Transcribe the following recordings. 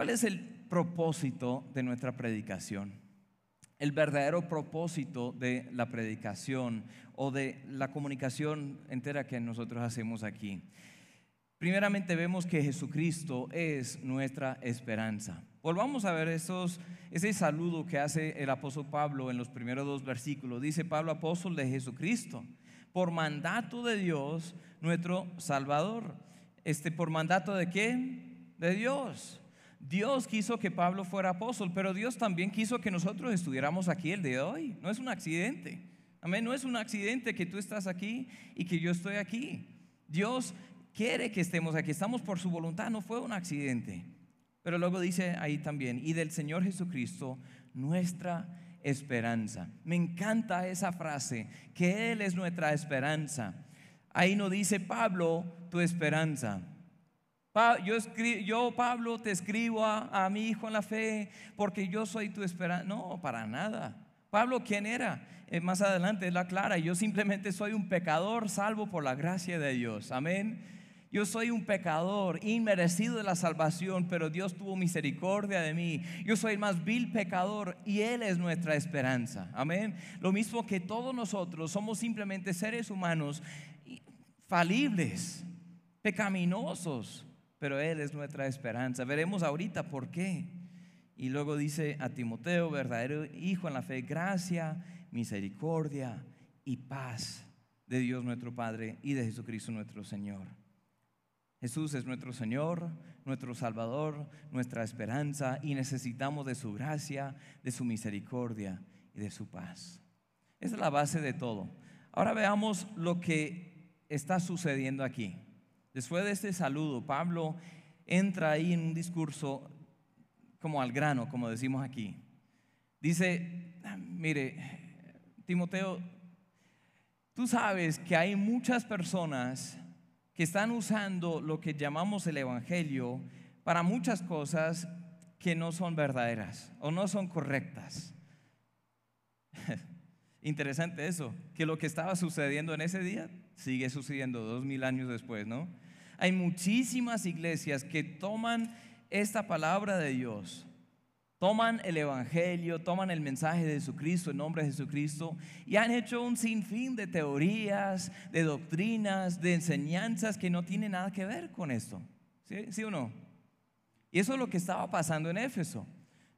¿Cuál es el propósito de nuestra predicación? El verdadero propósito de la predicación o de la comunicación entera que nosotros hacemos aquí. Primeramente vemos que Jesucristo es nuestra esperanza. Volvamos a ver esos, ese saludo que hace el apóstol Pablo en los primeros dos versículos. Dice Pablo, apóstol de Jesucristo, por mandato de Dios, nuestro Salvador. Este, ¿Por mandato de quién? De Dios. Dios quiso que Pablo fuera apóstol, pero Dios también quiso que nosotros estuviéramos aquí el día de hoy. No es un accidente. Amén, no es un accidente que tú estás aquí y que yo estoy aquí. Dios quiere que estemos aquí, estamos por su voluntad, no fue un accidente. Pero luego dice ahí también, y del Señor Jesucristo, nuestra esperanza. Me encanta esa frase, que Él es nuestra esperanza. Ahí no dice Pablo, tu esperanza. Yo, yo, Pablo, te escribo a, a mi hijo en la fe porque yo soy tu esperanza. No, para nada. Pablo, ¿quién era? Eh, más adelante es la clara, yo simplemente soy un pecador salvo por la gracia de Dios. Amén. Yo soy un pecador, inmerecido de la salvación, pero Dios tuvo misericordia de mí. Yo soy el más vil pecador y Él es nuestra esperanza. Amén. Lo mismo que todos nosotros somos simplemente seres humanos falibles, pecaminosos, pero Él es nuestra esperanza. Veremos ahorita por qué. Y luego dice a Timoteo, verdadero hijo en la fe, gracia, misericordia y paz de Dios nuestro Padre y de Jesucristo nuestro Señor. Jesús es nuestro Señor, nuestro Salvador, nuestra esperanza y necesitamos de su gracia, de su misericordia y de su paz. Esa es la base de todo. Ahora veamos lo que está sucediendo aquí. Después de este saludo, Pablo entra ahí en un discurso como al grano, como decimos aquí. Dice, mire, Timoteo, tú sabes que hay muchas personas que están usando lo que llamamos el Evangelio para muchas cosas que no son verdaderas o no son correctas. Interesante eso, que lo que estaba sucediendo en ese día sigue sucediendo dos mil años después, ¿no? Hay muchísimas iglesias que toman esta palabra de Dios toman el Evangelio, toman el mensaje de Jesucristo, el nombre de Jesucristo, y han hecho un sinfín de teorías, de doctrinas, de enseñanzas que no tienen nada que ver con esto. ¿Sí, ¿Sí o no? Y eso es lo que estaba pasando en Éfeso.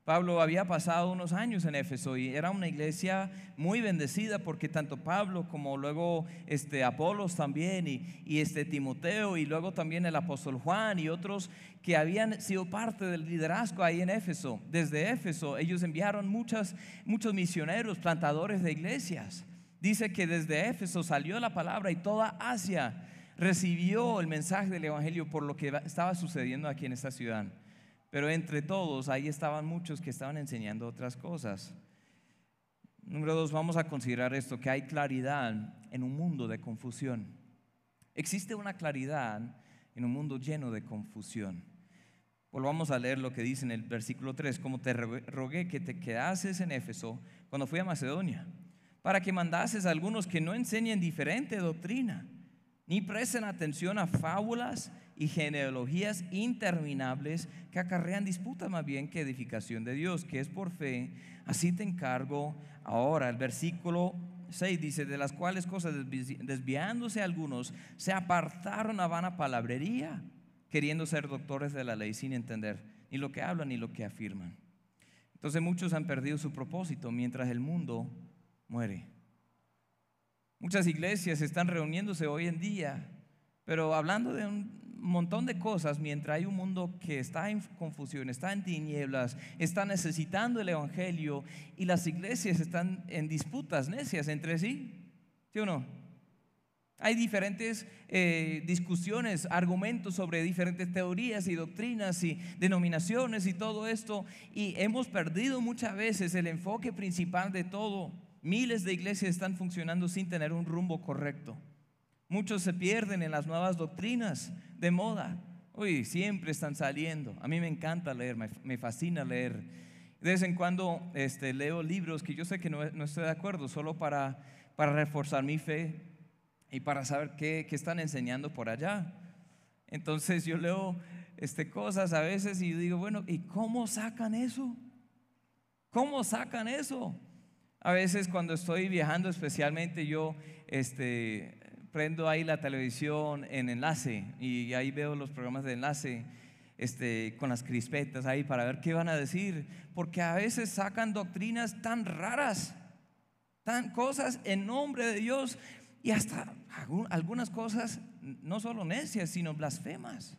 Pablo había pasado unos años en Éfeso y era una iglesia muy bendecida porque tanto Pablo como luego este Apolos también y, este Timoteo y luego también el apóstol Juan y otros que habían sido parte del liderazgo ahí en Éfeso. Desde Éfeso ellos enviaron muchos misioneros, plantadores de iglesias. Dice que desde Éfeso salió la palabra y toda Asia recibió el mensaje del Evangelio por lo que estaba sucediendo aquí en esta ciudad. Pero entre todos, ahí estaban muchos que estaban enseñando otras cosas. Número dos, vamos a considerar esto, que hay claridad en un mundo de confusión. Existe una claridad en un mundo lleno de confusión. Volvamos a leer lo que dice en el versículo 3, como te rogué que te quedases en Éfeso cuando fui a Macedonia, para que mandases a algunos que no enseñen diferente doctrina, ni presten atención a fábulas y genealogías interminables que acarrean disputas más bien que edificación de Dios, que es por fe. Así te encargo ahora. El versículo 6 dice, de las cuales cosas desviándose algunos, se apartaron a vana palabrería, queriendo ser doctores de la ley sin entender ni lo que hablan ni lo que afirman. Entonces muchos han perdido su propósito mientras el mundo muere. Muchas iglesias están reuniéndose hoy en día, pero hablando de un montón de cosas mientras hay un mundo que está en confusión, está en tinieblas, está necesitando el Evangelio y las iglesias están en disputas necias entre sí. ¿Sí o no? Hay diferentes eh, discusiones, argumentos sobre diferentes teorías y doctrinas y denominaciones y todo esto. Y hemos perdido muchas veces el enfoque principal de todo. Miles de iglesias están funcionando sin tener un rumbo correcto. Muchos se pierden en las nuevas doctrinas de moda. Uy, siempre están saliendo. A mí me encanta leer, me, fascina leer. De vez en cuando este, leo libros que yo sé que no, estoy de acuerdo, solo para, para reforzar mi fe y para saber qué, qué están enseñando por allá. Entonces yo leo este, cosas a veces y digo, bueno, ¿y cómo sacan eso? ¿Cómo sacan eso? A veces cuando estoy viajando especialmente yo este, prendo ahí la televisión en enlace y ahí veo los programas de enlace este, con las crispetas ahí para ver qué van a decir, porque a veces sacan doctrinas tan raras, tan cosas en nombre de Dios y hasta algunas cosas no solo necias, sino blasfemas.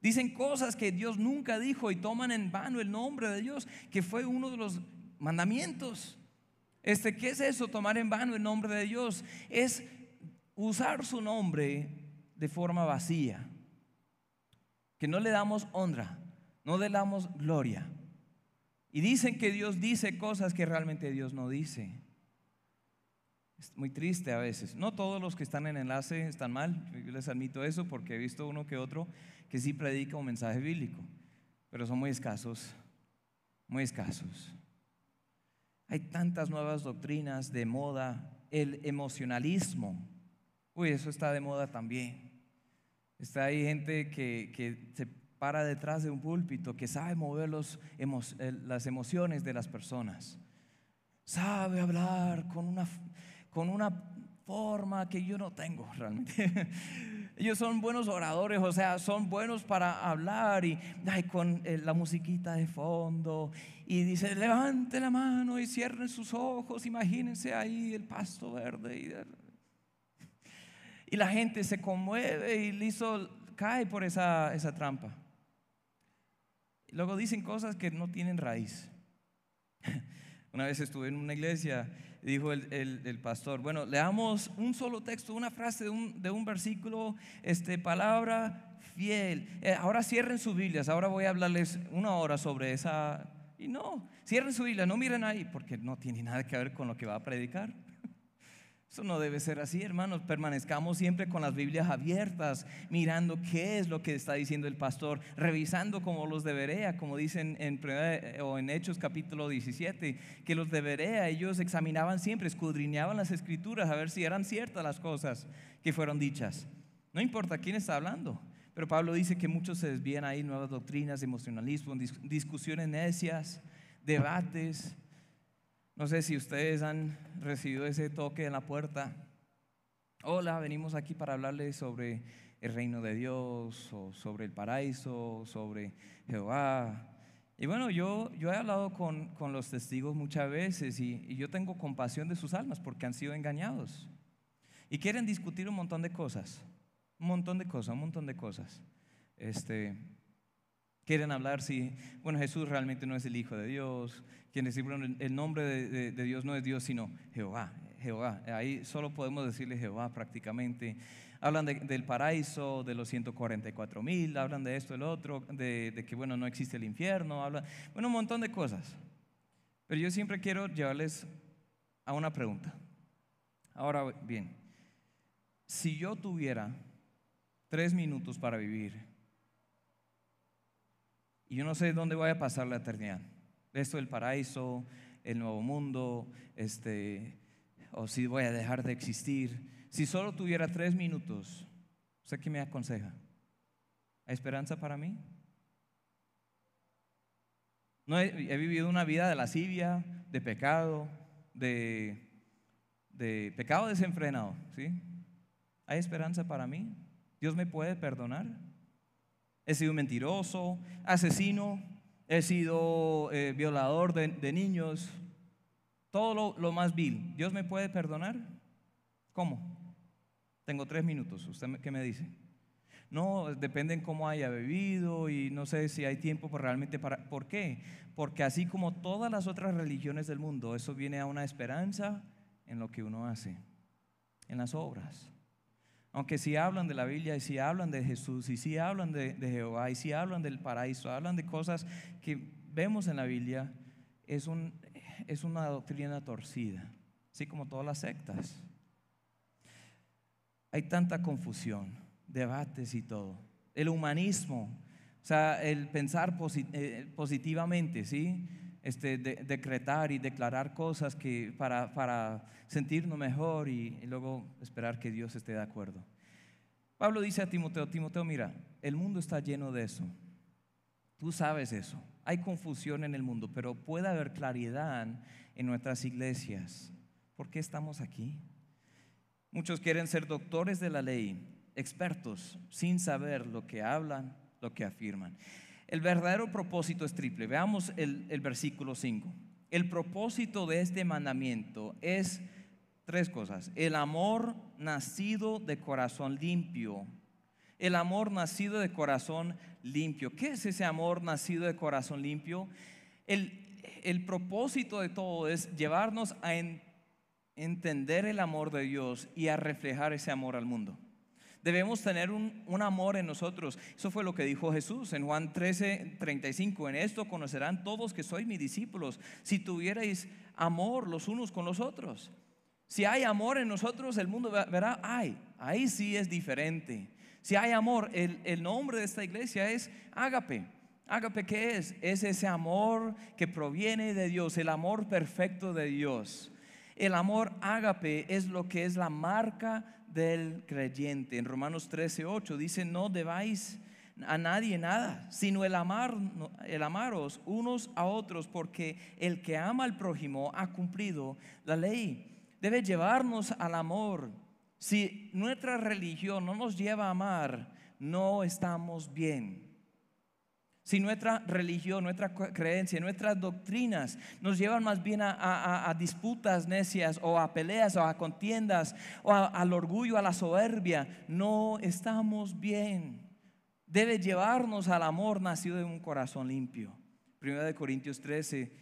Dicen cosas que Dios nunca dijo y toman en vano el nombre de Dios, que fue uno de los mandamientos. Este, ¿qué es eso? Tomar en vano el nombre de Dios es usar su nombre de forma vacía. Que no le damos honra, no le damos gloria. Y dicen que Dios dice cosas que realmente Dios no dice. Es muy triste a veces. No todos los que están en enlace están mal. Yo les admito eso porque he visto uno que otro que sí predica un mensaje bíblico. Pero son muy escasos. Muy escasos. Hay tantas nuevas doctrinas de moda. El emocionalismo. Uy, eso está de moda también. Está ahí gente que, que se para detrás de un púlpito, que sabe mover los, las emociones de las personas. Sabe hablar con una, con una forma que yo no tengo realmente. Ellos son buenos oradores, o sea, son buenos para hablar y con eh, la musiquita de fondo. Y dice, levante la mano y cierren sus ojos, imagínense ahí el pasto verde. Y, la gente se conmueve y listo, cae por esa, esa trampa. Luego dicen cosas que no tienen raíz. Una vez estuve en una iglesia dijo el, pastor, bueno, leamos un solo texto, una frase de un, de un versículo, este, palabra fiel. Eh, ahora cierren sus Biblias, ahora voy a hablarles una hora sobre esa. Y no, cierren su Biblia, no miren ahí, porque no tiene nada que ver con lo que va a predicar. Eso no debe ser así, hermanos. Permanezcamos siempre con las Biblias abiertas, mirando qué es lo que está diciendo el pastor, revisando como los de Berea, como dicen en, en Hechos capítulo 17, que los de Berea ellos examinaban siempre, escudriñaban las escrituras a ver si eran ciertas las cosas que fueron dichas. No importa quién está hablando, pero Pablo dice que muchos se desvían ahí, nuevas doctrinas, emocionalismo, discusiones necias, debates no sé si ustedes han recibido ese toque en la puerta. Hola, venimos aquí para hablarles sobre el reino de Dios, o sobre el paraíso, sobre Jehová. Y bueno, yo, yo he hablado con, con los testigos muchas veces y, y, yo tengo compasión de sus almas porque han sido engañados. Y quieren discutir un montón de cosas, un montón de cosas, un montón de cosas. Este, Quieren hablar si, bueno, Jesús realmente no es el Hijo de Dios. Quieren decir, bueno, el nombre de, Dios no es Dios, sino Jehová. Jehová. Ahí solo podemos decirle Jehová prácticamente. Hablan del paraíso, de los 144 mil, hablan de esto, el otro, de, de, que, bueno, no existe el infierno, hablan, bueno, un montón de cosas. Pero yo siempre quiero llevarles a una pregunta. Ahora bien, si yo tuviera tres minutos para vivir, y yo no sé dónde voy a pasar la eternidad. Esto del paraíso, el nuevo mundo, este, o si voy a dejar de existir. Si solo tuviera tres minutos, ¿usted qué me aconseja? ¿Hay esperanza para mí? No he, vivido una vida de lascivia, de pecado, de, de pecado desenfrenado, ¿sí? ¿Hay esperanza para mí? ¿Dios me puede perdonar? He sido mentiroso, asesino, he sido eh, violador de, niños, todo lo, más vil. ¿Dios me puede perdonar? ¿Cómo? Tengo tres minutos, ¿usted qué me dice? No, depende en cómo haya bebido y no sé si hay tiempo para realmente para... ¿Por qué? Porque así como todas las otras religiones del mundo, eso viene a una esperanza en lo que uno hace, en las obras. Aunque si hablan de la Biblia y si hablan de Jesús y si hablan de, Jehová y si hablan del paraíso, hablan de cosas que vemos en la Biblia, es, un, es una doctrina torcida, así como todas las sectas. Hay tanta confusión, debates y todo. El humanismo, o sea, el pensar eh, positivamente, ¿sí? Este, decretar y declarar cosas que para, para sentirnos mejor y, y, luego esperar que Dios esté de acuerdo. Pablo dice a Timoteo, Timoteo, mira, el mundo está lleno de eso. Tú sabes eso. Hay confusión en el mundo, pero puede haber claridad en nuestras iglesias. ¿Por qué estamos aquí? Muchos quieren ser doctores de la ley, expertos, sin saber lo que hablan, lo que afirman. El verdadero propósito es triple. Veamos el, versículo 5. El propósito de este mandamiento es tres cosas. El amor nacido de corazón limpio. El amor nacido de corazón limpio. ¿Qué es ese amor nacido de corazón limpio? El propósito de todo es llevarnos a entender el amor de Dios y a reflejar ese amor al mundo. Debemos tener un, un, amor en nosotros. Eso fue lo que dijo Jesús en Juan 13, 35. En esto conocerán todos que sois mis discípulos, si tuvierais amor los unos con los otros. Si hay amor en nosotros, el mundo verá, ay, ahí sí es diferente. Si hay amor, el, el nombre de esta iglesia es Ágape. Ágape, ¿qué es? Es ese amor que proviene de Dios, el amor perfecto de Dios. El amor ágape es lo que es la marca del creyente. En Romanos 13, 8 dice, no debáis a nadie nada, sino el, amar, el amaros unos a otros, porque el que ama al prójimo ha cumplido la ley. Debe llevarnos al amor. Si nuestra religión no nos lleva a amar, no estamos bien. Si nuestra religión, nuestra creencia, nuestras doctrinas nos llevan más bien a, disputas necias o a peleas o a contiendas o al orgullo, a la soberbia, no estamos bien. Debe llevarnos al amor nacido de un corazón limpio. Primera de Corintios 13,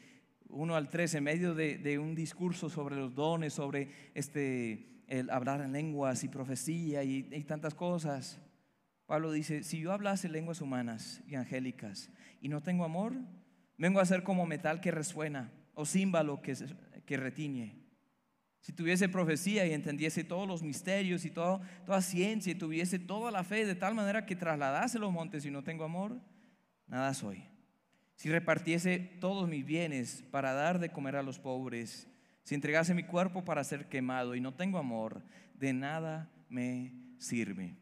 1 al 13, en medio de, un discurso sobre los dones, sobre este, el hablar en lenguas y profecía y tantas cosas. Pablo dice, si yo hablase lenguas humanas y angélicas y no tengo amor, vengo a ser como metal que resuena o címbalo que, que retiñe. Si tuviese profecía y entendiese todos los misterios y toda ciencia y tuviese toda la fe de tal manera que trasladase los montes y no tengo amor, nada soy. Si repartiese todos mis bienes para dar de comer a los pobres, si entregase mi cuerpo para ser quemado y no tengo amor, de nada me sirve.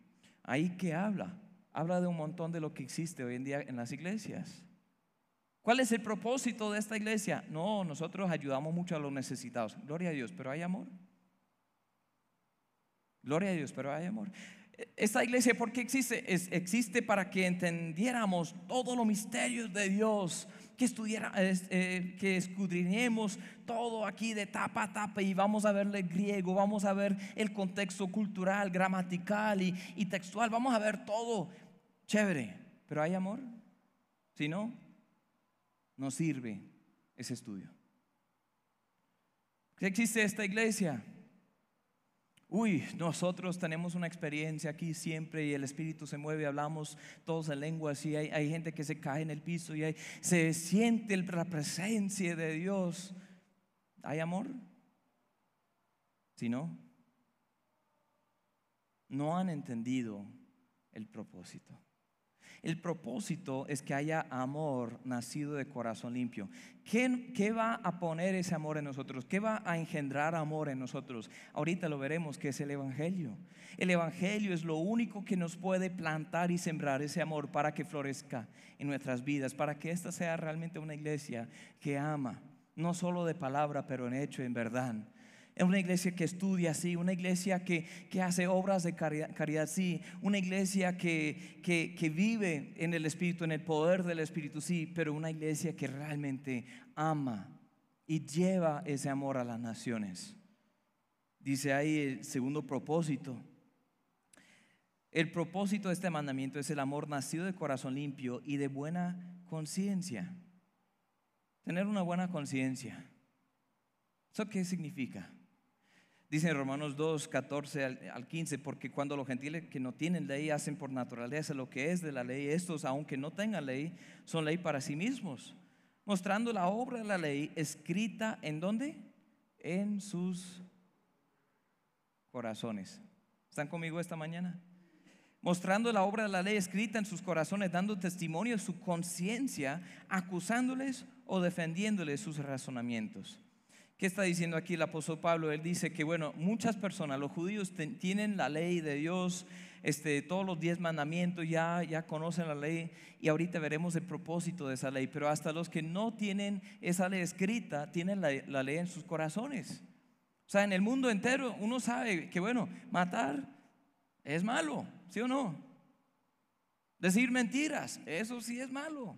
Ahí que habla, habla de un montón de lo que existe hoy en día en las iglesias. ¿Cuál es el propósito de esta iglesia? No, nosotros ayudamos mucho a los necesitados. Gloria a Dios, pero hay amor. Gloria a Dios, pero hay amor. Esta iglesia, ¿por qué existe? existe para que entendiéramos todos los misterios de Dios, que, estudiara, eh, que escudriñemos todo aquí de tapa a tapa y vamos a verle griego, vamos a ver el contexto cultural, gramatical y, y textual, vamos a ver todo. Chévere, pero ¿hay amor? Si no, no sirve ese estudio. ¿Qué existe esta iglesia? Uy, nosotros tenemos una experiencia aquí siempre y el Espíritu se mueve, hablamos todos en lenguas y hay, gente que se cae en el piso y se siente la presencia de Dios. ¿Hay amor? Si no, no han entendido el propósito. El propósito es que haya amor nacido de corazón limpio. ¿Qué, va a poner ese amor en nosotros? ¿Qué va a engendrar amor en nosotros? Ahorita lo veremos que es el Evangelio. El Evangelio es lo único que nos puede plantar y sembrar ese amor para que florezca en nuestras vidas, para que esta sea realmente una iglesia que ama, no solo de palabra, pero en hecho, en verdad es una iglesia que estudia, sí. Una iglesia que, hace obras de caridad, sí. Una iglesia que, que, vive en el Espíritu, en el poder del Espíritu, sí. Pero una iglesia que realmente ama y lleva ese amor a las naciones. Dice ahí el segundo propósito. El propósito de este mandamiento es el amor nacido de corazón limpio y de buena conciencia. Tener una buena conciencia. ¿Eso qué significa? Dice en Romanos 2, 14 al 15, porque cuando los gentiles que no tienen ley hacen por naturaleza lo que es de la ley, estos, aunque no tengan ley, son ley para sí mismos, mostrando la obra de la ley escrita en dónde? En sus corazones. ¿Están conmigo esta mañana? Mostrando la obra de la ley escrita en sus corazones, dando testimonio de su conciencia, acusándoles o defendiéndoles sus razonamientos. ¿Qué está diciendo aquí el apóstol Pablo? Él dice que, bueno, muchas personas, los judíos tienen la ley de Dios, este, todos los diez mandamientos, ya, ya conocen la ley y ahorita veremos el propósito de esa ley, pero hasta los que no tienen esa ley escrita, tienen la, la ley en sus corazones. O sea, en el mundo entero uno sabe que, bueno, matar es malo, ¿sí o no? Decir mentiras, eso sí es malo.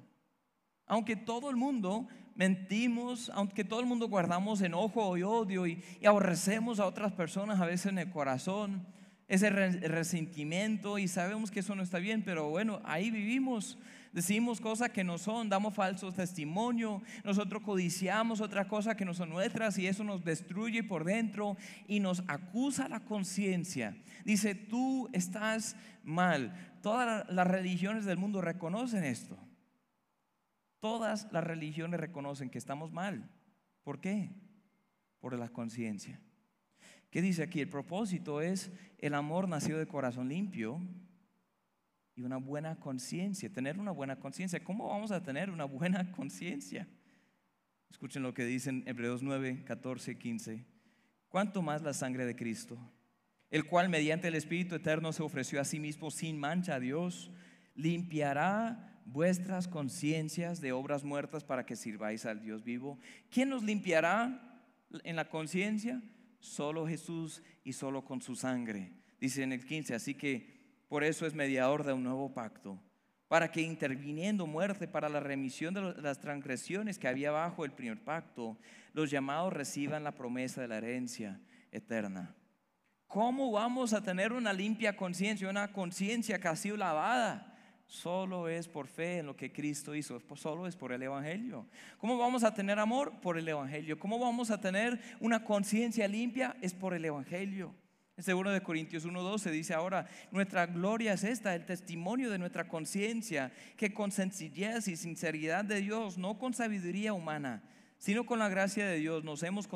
Aunque todo el mundo mentimos, aunque todo el mundo guardamos enojo y odio y, aborrecemos a otras personas a veces en el corazón, ese resentimiento y sabemos que eso no está bien, pero bueno, ahí vivimos. Decimos cosas que no son, damos falsos testimonio, nosotros codiciamos otras cosas que no son nuestras y eso nos destruye por dentro y nos acusa la conciencia. Dice, tú estás mal. Todas las religiones del mundo reconocen esto. Todas las religiones reconocen que estamos mal. ¿Por qué? Por la conciencia. ¿Qué dice aquí? El propósito es el amor nacido de corazón limpio y una buena conciencia, tener una buena conciencia. ¿Cómo vamos a tener una buena conciencia? Escuchen lo que dicen Hebreos 9, 14, 15. ¿Cuánto más la sangre de Cristo, el cual mediante el Espíritu Eterno se ofreció a sí mismo sin mancha a Dios, limpiará vuestras conciencias de obras muertas para que sirváis al Dios vivo. ¿Quién nos limpiará en la conciencia? Solo Jesús y solo con su sangre. Dice en el 15, así que por eso es mediador de un nuevo pacto, para que interviniendo muerte para la remisión de las transgresiones que había bajo el primer pacto, los llamados reciban la promesa de la herencia eterna. ¿Cómo vamos a tener una limpia conciencia, una conciencia que ha sido lavada? Solo es por fe en lo que Cristo hizo, solo es por el Evangelio. ¿Cómo vamos a tener amor? Por el Evangelio. ¿Cómo vamos a tener una conciencia limpia? Es por el Evangelio. En 2 de Corintios 1.12 dice ahora, nuestra gloria es esta, el testimonio de nuestra conciencia, que con sencillez y sinceridad de Dios, no con sabiduría humana, sino con la gracia de Dios, nos hemos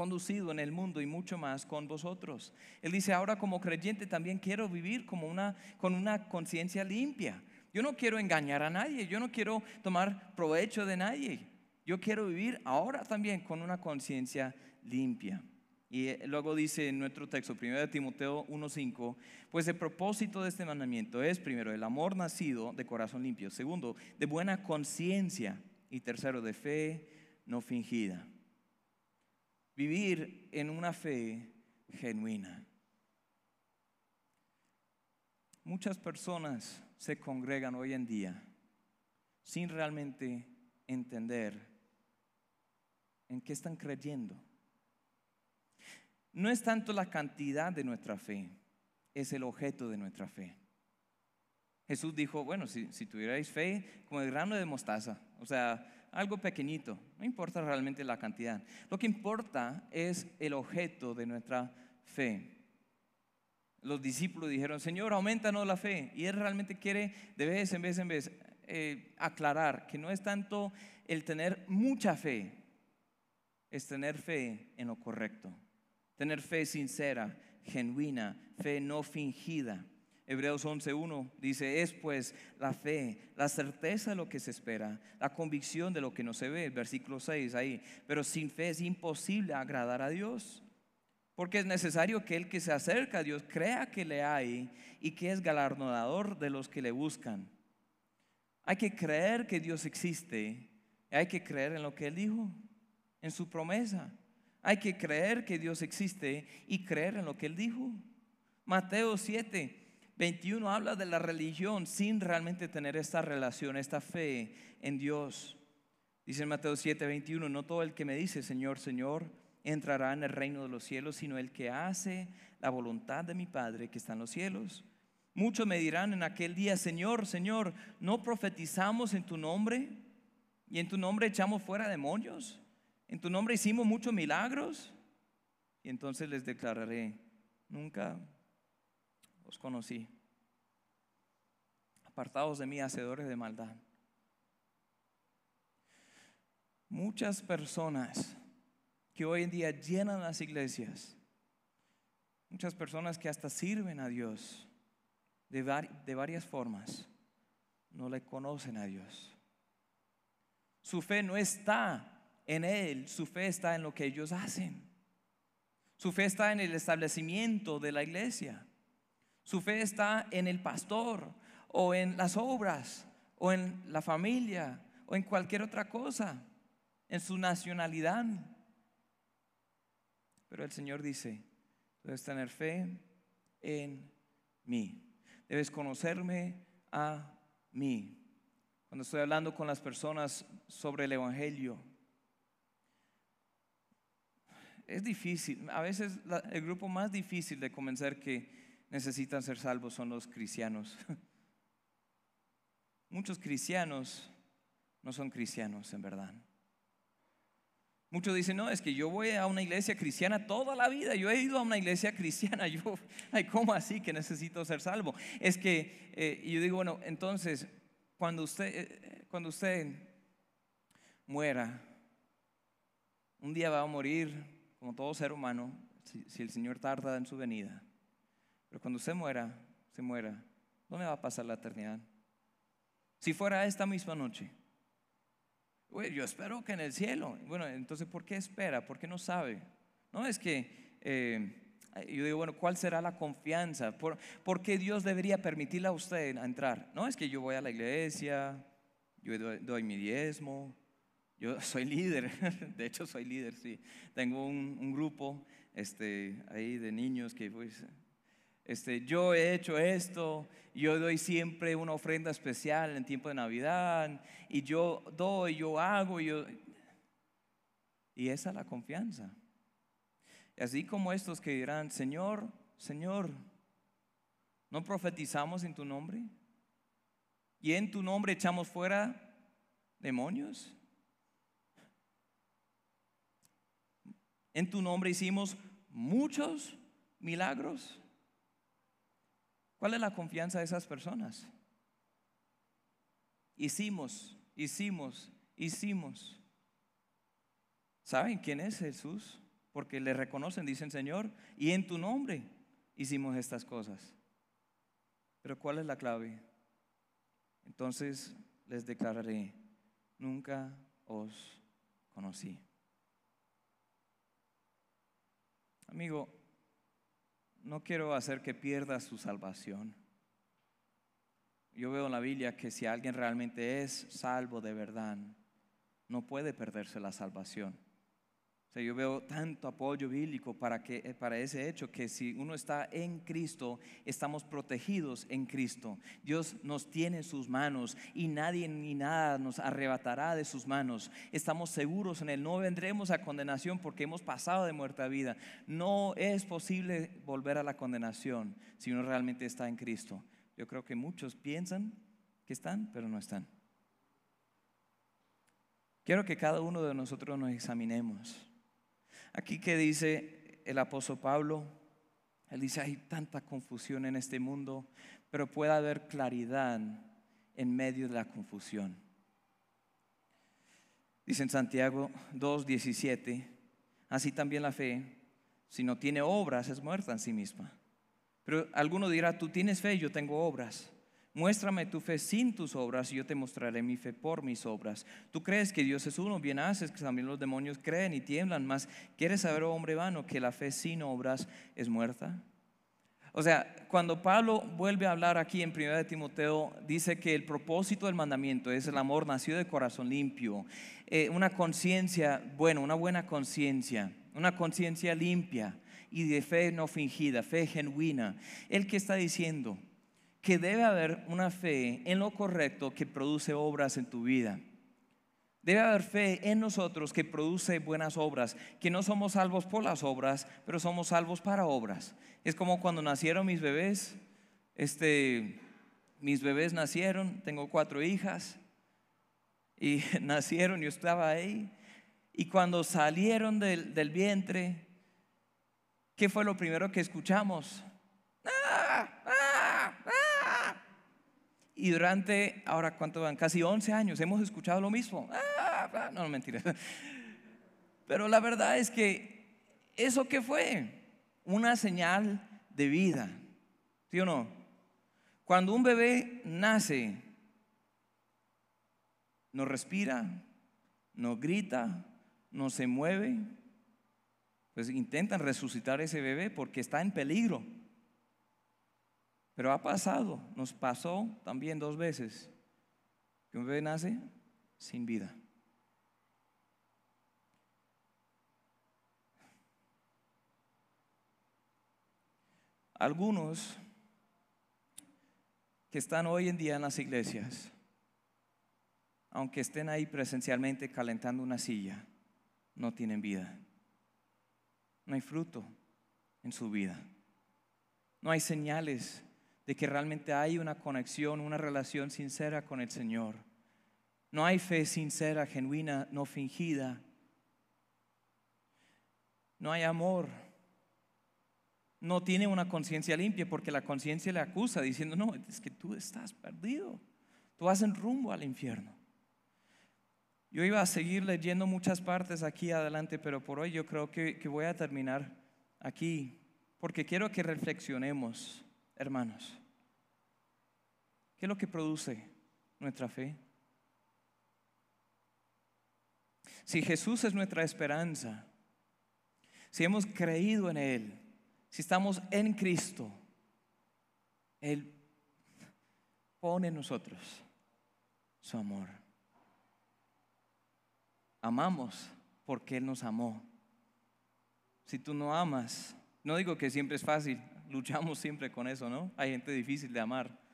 conducido en el mundo y mucho más con vosotros. Él dice, ahora como creyente también quiero vivir como una, con una conciencia limpia. Yo no quiero engañar a nadie, yo no quiero tomar provecho de nadie. Yo quiero vivir ahora también con una conciencia limpia. Y eh, luego dice en nuestro texto, 1 Timoteo 1.5, pues el propósito de este mandamiento es, primero, el amor nacido de corazón limpio, segundo, de buena conciencia y tercero, de fe no fingida vivir en una fe genuina. Muchas personas se congregan hoy en día sin realmente entender en qué están creyendo. No es tanto la cantidad de nuestra fe, es el objeto de nuestra fe. Jesús dijo, bueno, si, si tuvierais fe como el grano de mostaza, o sea, algo pequeñito, no importa realmente la cantidad. Lo que importa es el objeto de nuestra fe. Los discípulos dijeron, Señor, aumentanos la fe. Y Él realmente quiere de vez en vez en vez eh, aclarar que no es tanto el tener mucha fe, es tener fe en lo correcto. Tener fe sincera, genuina, fe no fingida. Hebreos 11.1 dice, es pues la fe, la certeza de lo que se espera, la convicción de lo que no se ve, versículo 6 ahí, pero sin fe es imposible agradar a Dios, porque es necesario que el que se acerca a Dios crea que le hay y que es galardonador de los que le buscan. Hay que creer que Dios existe, hay que creer en lo que Él dijo, en su promesa. Hay que creer que Dios existe y creer en lo que Él dijo. Mateo 7, 21 habla de la religión sin realmente tener esta relación, esta fe en Dios. Dice en Mateo 7, 21, no todo el que me dice Señor, Señor, entrará en el reino de los cielos, sino el que hace la voluntad de mi Padre que está en los cielos. Muchos me dirán en aquel día, Señor, Señor, ¿no profetizamos en tu nombre? Y en tu nombre echamos fuera demonios. En tu nombre hicimos muchos milagros. Y entonces les declararé, nunca os conocí. Apartados de mí, hacedores de maldad. Muchas personas que hoy en día llenan las iglesias, muchas personas que hasta sirven a Dios de, de varias formas, no le conocen a Dios. Su fe no está en Él, su fe está en lo que ellos hacen. Su fe está en el establecimiento de la iglesia. Su fe está en el pastor o en las obras o en la familia o en cualquier otra cosa, en su nacionalidad. Pero el Señor dice, debes tener fe en mí. Debes conocerme a mí. Cuando estoy hablando con las personas sobre el Evangelio, es difícil. A veces el grupo más difícil de convencer que necesitan ser salvos son los cristianos. Muchos cristianos no son cristianos en verdad. Muchos dicen, no, es que yo voy a una iglesia cristiana toda la vida. Yo he ido a una iglesia cristiana. Yo, ay, ¿cómo así que necesito ser salvo? Es que eh, yo digo, bueno, entonces, cuando usted, eh, cuando usted muera, un día va a morir como todo ser humano, si, si el Señor tarda en su venida. Pero cuando usted muera, se muera, ¿dónde va a pasar la eternidad? Si fuera esta misma noche, yo espero que en el cielo. Bueno, entonces, ¿por qué espera? ¿Por qué no sabe? No, es que eh, yo digo, bueno, ¿cuál será la confianza? ¿Por, qué Dios debería permitirle a usted entrar? No, es que yo voy a la iglesia, yo doy, mi diezmo, yo soy líder, de hecho soy líder, sí. Tengo un, un grupo este, ahí de niños que pues, este, yo he hecho esto, yo doy siempre una ofrenda especial en tiempo de Navidad, y yo doy, yo hago, yo... Y esa es la confianza. Así como estos que dirán, Señor, Señor, ¿no profetizamos en tu nombre? ¿Y en tu nombre echamos fuera demonios? En tu nombre hicimos muchos milagros. ¿Cuál es la confianza de esas personas? Hicimos, hicimos, hicimos. ¿Saben quién es Jesús? Porque le reconocen, dicen Señor, y en tu nombre hicimos estas cosas. Pero ¿cuál es la clave? Entonces les declararé, nunca os conocí. Amigo, no quiero hacer que pierda su salvación. Yo veo en la Biblia que si alguien realmente es salvo de verdad, no puede perderse la salvación yo veo tanto apoyo bíblico para, que, eh, para ese hecho que si uno está en Cristo, estamos protegidos en Cristo. Dios nos tiene en sus manos y nadie ni nada nos arrebatará de sus manos. Estamos seguros en Él. No vendremos a condenación porque hemos pasado de muerte a vida. No es posible volver a la condenación si uno realmente está en Cristo. Yo creo que muchos piensan que están, pero no están. Quiero que cada uno de nosotros nos examinemos. Aquí que dice el apóstol Pablo, él dice, hay tanta confusión en este mundo, pero puede haber claridad en medio de la confusión. Dice en Santiago 2.17, así también la fe, si no tiene obras, es muerta en sí misma. Pero alguno dirá, tú tienes fe, yo tengo obras. Muéstrame tu fe sin tus obras y yo te mostraré mi fe por mis obras. Tú crees que Dios es uno, bien haces que también los demonios creen y tiemblan, mas ¿quieres saber, oh hombre vano, que la fe sin obras es muerta? O sea, cuando Pablo vuelve a hablar aquí en 1 de Timoteo, dice que el propósito del mandamiento es el amor nacido de corazón limpio, eh, una conciencia, bueno, una buena conciencia, una conciencia limpia y de fe no fingida, fe genuina. El que está diciendo, que debe haber una fe en lo correcto que produce obras en tu vida. Debe haber fe en nosotros que produce buenas obras, que no somos salvos por las obras, pero somos salvos para obras. Es como cuando nacieron mis bebés, este, mis bebés nacieron, tengo cuatro hijas, y nacieron, yo estaba ahí, y cuando salieron del, del vientre, ¿qué fue lo primero que escuchamos? Y durante, ahora, ¿cuánto van? Casi 11 años hemos escuchado lo mismo. Ah, no, mentira. Pero la verdad es que, ¿eso qué fue? Una señal de vida. ¿Sí o no? Cuando un bebé nace, no respira, no grita, no se mueve, pues intentan resucitar ese bebé porque está en peligro. Pero ha pasado, nos pasó también dos veces, que un bebé nace sin vida. Algunos que están hoy en día en las iglesias, aunque estén ahí presencialmente calentando una silla, no tienen vida. No hay fruto en su vida. No hay señales de que realmente hay una conexión, una relación sincera con el Señor. No hay fe sincera, genuina, no fingida. No hay amor. No tiene una conciencia limpia porque la conciencia le acusa diciendo, no, es que tú estás perdido. Tú vas en rumbo al infierno. Yo iba a seguir leyendo muchas partes aquí adelante, pero por hoy yo creo que, que voy a terminar aquí porque quiero que reflexionemos, hermanos. ¿Qué es lo que produce nuestra fe? Si Jesús es nuestra esperanza, si hemos creído en Él, si estamos en Cristo, Él pone en nosotros su amor. Amamos porque Él nos amó. Si tú no amas, no digo que siempre es fácil, luchamos siempre con eso, ¿no? Hay gente difícil de amar.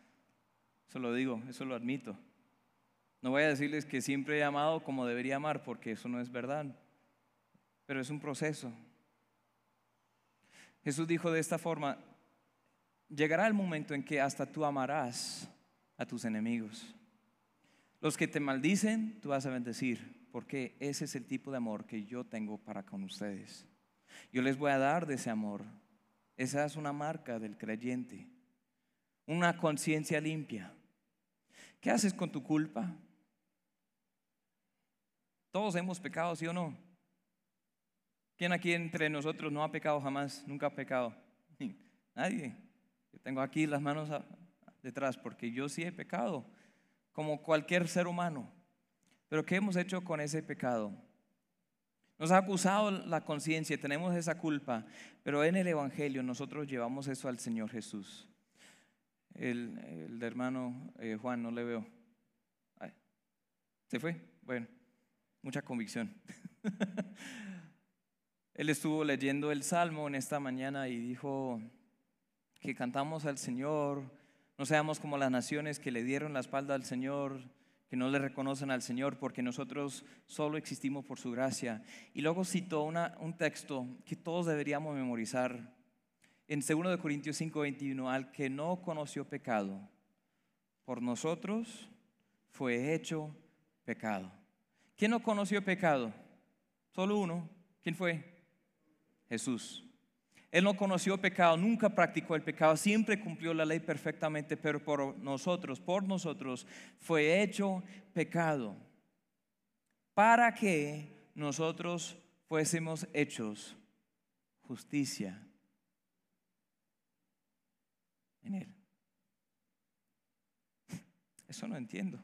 Eso lo digo, eso lo admito. No voy a decirles que siempre he amado como debería amar, porque eso no es verdad. Pero es un proceso. Jesús dijo de esta forma, llegará el momento en que hasta tú amarás a tus enemigos. Los que te maldicen, tú vas a bendecir, porque ese es el tipo de amor que yo tengo para con ustedes. Yo les voy a dar de ese amor. Esa es una marca del creyente una conciencia limpia. ¿Qué haces con tu culpa? Todos hemos pecado, ¿sí o no? ¿Quién aquí entre nosotros no ha pecado jamás? Nunca ha pecado. Nadie. Yo tengo aquí las manos detrás porque yo sí he pecado, como cualquier ser humano. Pero ¿qué hemos hecho con ese pecado? Nos ha acusado la conciencia, tenemos esa culpa, pero en el Evangelio nosotros llevamos eso al Señor Jesús el, el hermano eh, Juan, no le veo. ¿Se fue? Bueno, mucha convicción. Él estuvo leyendo el Salmo en esta mañana y dijo que cantamos al Señor, no seamos como las naciones que le dieron la espalda al Señor, que no le reconocen al Señor, porque nosotros solo existimos por su gracia. Y luego citó una, un texto que todos deberíamos memorizar, en 2 Corintios 5, 21, al que no conoció pecado, por nosotros fue hecho pecado. ¿Quién no conoció pecado? Solo uno. ¿Quién fue? Jesús. Él no conoció pecado, nunca practicó el pecado, siempre cumplió la ley perfectamente, pero por nosotros, por nosotros, fue hecho pecado para que nosotros fuésemos hechos justicia en Él. Eso no entiendo.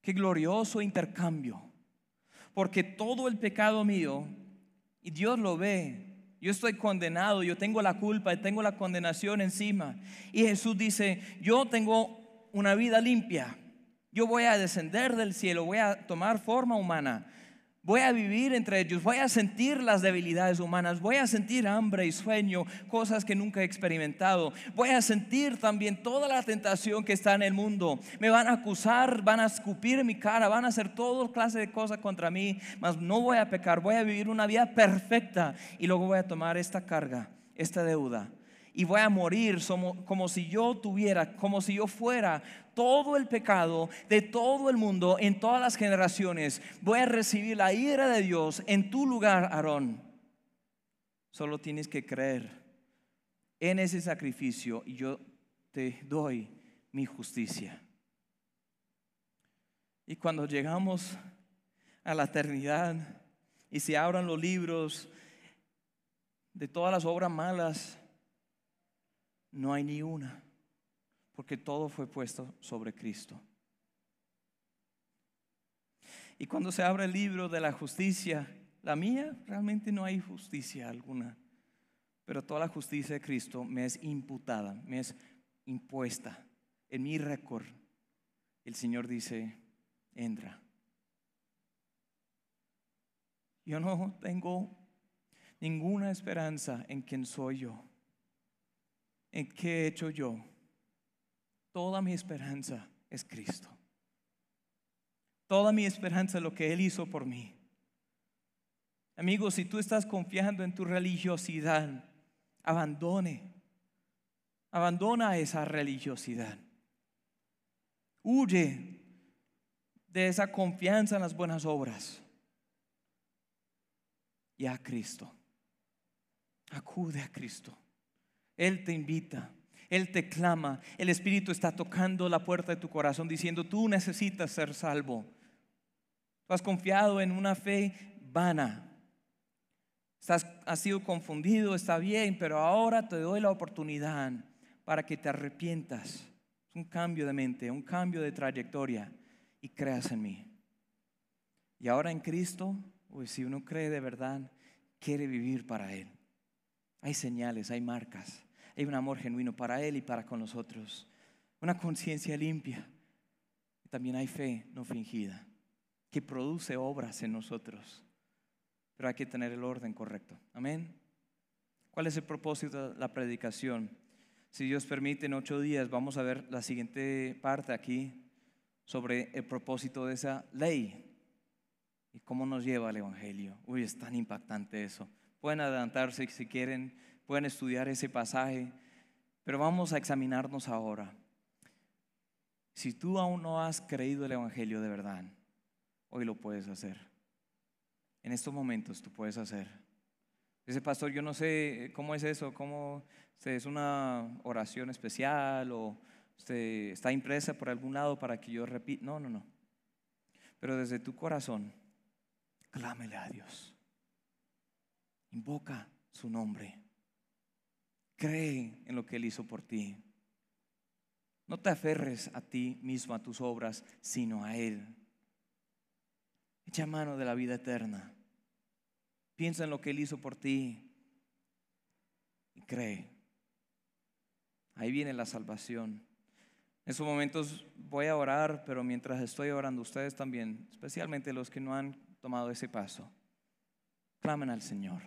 Qué glorioso intercambio. Porque todo el pecado mío, y Dios lo ve, yo estoy condenado, yo tengo la culpa, tengo la condenación encima. Y Jesús dice, yo tengo una vida limpia. Yo voy a descender del cielo, voy a tomar forma humana Voy a vivir entre ellos, voy a sentir las debilidades humanas, voy a sentir hambre y sueño, cosas que nunca he experimentado. Voy a sentir también toda la tentación que está en el mundo. Me van a acusar, van a escupir mi cara, van a hacer toda clase de cosas contra mí, mas no voy a pecar, voy a vivir una vida perfecta y luego voy a tomar esta carga, esta deuda y voy a morir como, si yo tuviera, como si yo fuera todo el pecado de todo el mundo en todas las generaciones. Voy a recibir la ira de Dios en tu lugar, Aarón. Solo tienes que creer en ese sacrificio y yo te doy mi justicia. Y cuando llegamos a la eternidad y se abran los libros de todas las obras malas, no hay ni una, porque todo fue puesto sobre Cristo. Y cuando se abre el libro de la justicia, la mía realmente no hay justicia alguna, pero toda la justicia de Cristo me es imputada, me es impuesta en mi récord. El Señor dice, entra. Yo no tengo ninguna esperanza en quién soy yo, en qué he hecho yo. Toda mi esperanza es Cristo. Toda mi esperanza es lo que Él hizo por mí. Amigos, si tú estás confiando en tu religiosidad, abandone, abandona esa religiosidad. Huye de esa confianza en las buenas obras y a Cristo. Acude a Cristo. Él te invita, Él te clama. El Espíritu está tocando la puerta de tu corazón diciendo, tú necesitas ser salvo. Tú has confiado en una fe vana. Estás, has sido confundido, está bien, pero ahora te doy la oportunidad para que te arrepientas. Es un cambio de mente, un cambio de trayectoria y creas en mí. Y ahora en Cristo, pues si uno cree de verdad, quiere vivir para Él. Hay señales, hay marcas, hay un amor genuino para Él y para con nosotros. Una conciencia limpia. También hay fe no fingida que produce obras en nosotros. Pero hay que tener el orden correcto. Amén. ¿Cuál es el propósito de la predicación? Si Dios permite, en ocho días vamos a ver la siguiente parte aquí sobre el propósito de esa ley y cómo nos lleva al Evangelio. Uy, es tan impactante eso. Pueden adelantarse si quieren, pueden estudiar ese pasaje, pero vamos a examinarnos ahora. Si tú aún no has creído el Evangelio de verdad, hoy lo puedes hacer. En estos momentos tú puedes hacer. Dice, pastor, yo no sé cómo es eso, cómo es una oración especial o está impresa por algún lado para que yo repita. No, no, no. Pero desde tu corazón, clámele a Dios. Invoca su nombre. Cree en lo que Él hizo por ti. No te aferres a ti mismo, a tus obras, sino a Él. Echa mano de la vida eterna. Piensa en lo que Él hizo por ti y cree. Ahí viene la salvación. En esos momentos voy a orar, pero mientras estoy orando, ustedes también, especialmente los que no han tomado ese paso, clamen al Señor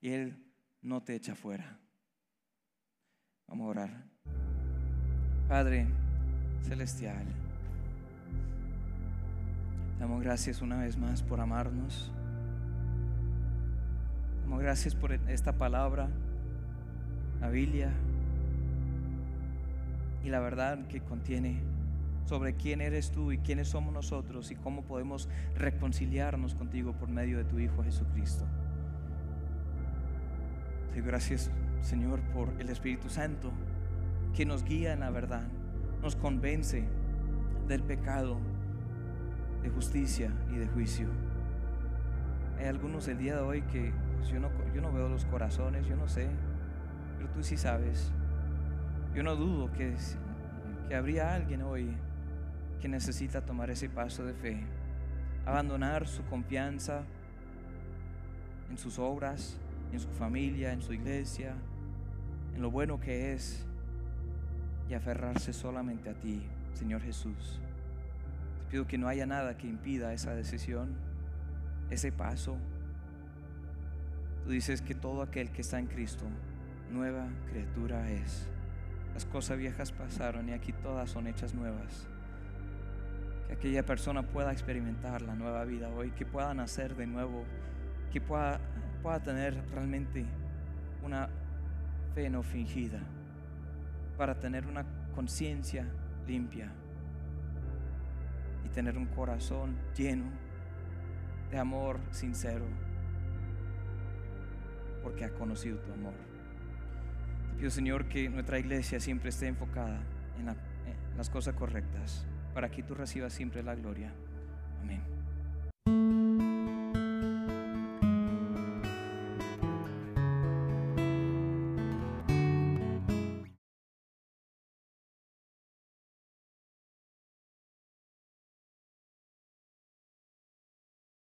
y Él no te echa fuera. Vamos a orar. Padre Celestial. Damos gracias una vez más por amarnos. Damos gracias por esta palabra, la Biblia, y la verdad que contiene sobre quién eres tú y quiénes somos nosotros y cómo podemos reconciliarnos contigo por medio de tu Hijo Jesucristo. Te gracias, Señor, por el Espíritu Santo que nos guía en la verdad, nos convence del pecado de justicia y de juicio. Hay algunos el día de hoy que pues, yo, no, yo no veo los corazones, yo no sé, pero tú sí sabes. Yo no dudo que, que habría alguien hoy que necesita tomar ese paso de fe, abandonar su confianza en sus obras, en su familia, en su iglesia, en lo bueno que es y aferrarse solamente a ti, Señor Jesús. Pido que no haya nada que impida esa decisión, ese paso. Tú dices que todo aquel que está en Cristo, nueva criatura es. Las cosas viejas pasaron y aquí todas son hechas nuevas. Que aquella persona pueda experimentar la nueva vida hoy, que pueda nacer de nuevo, que pueda, pueda tener realmente una fe no fingida, para tener una conciencia limpia y tener un corazón lleno de amor sincero, porque ha conocido tu amor. Te pido, Señor, que nuestra iglesia siempre esté enfocada en, en las cosas correctas, para que tú recibas siempre la gloria. Amén.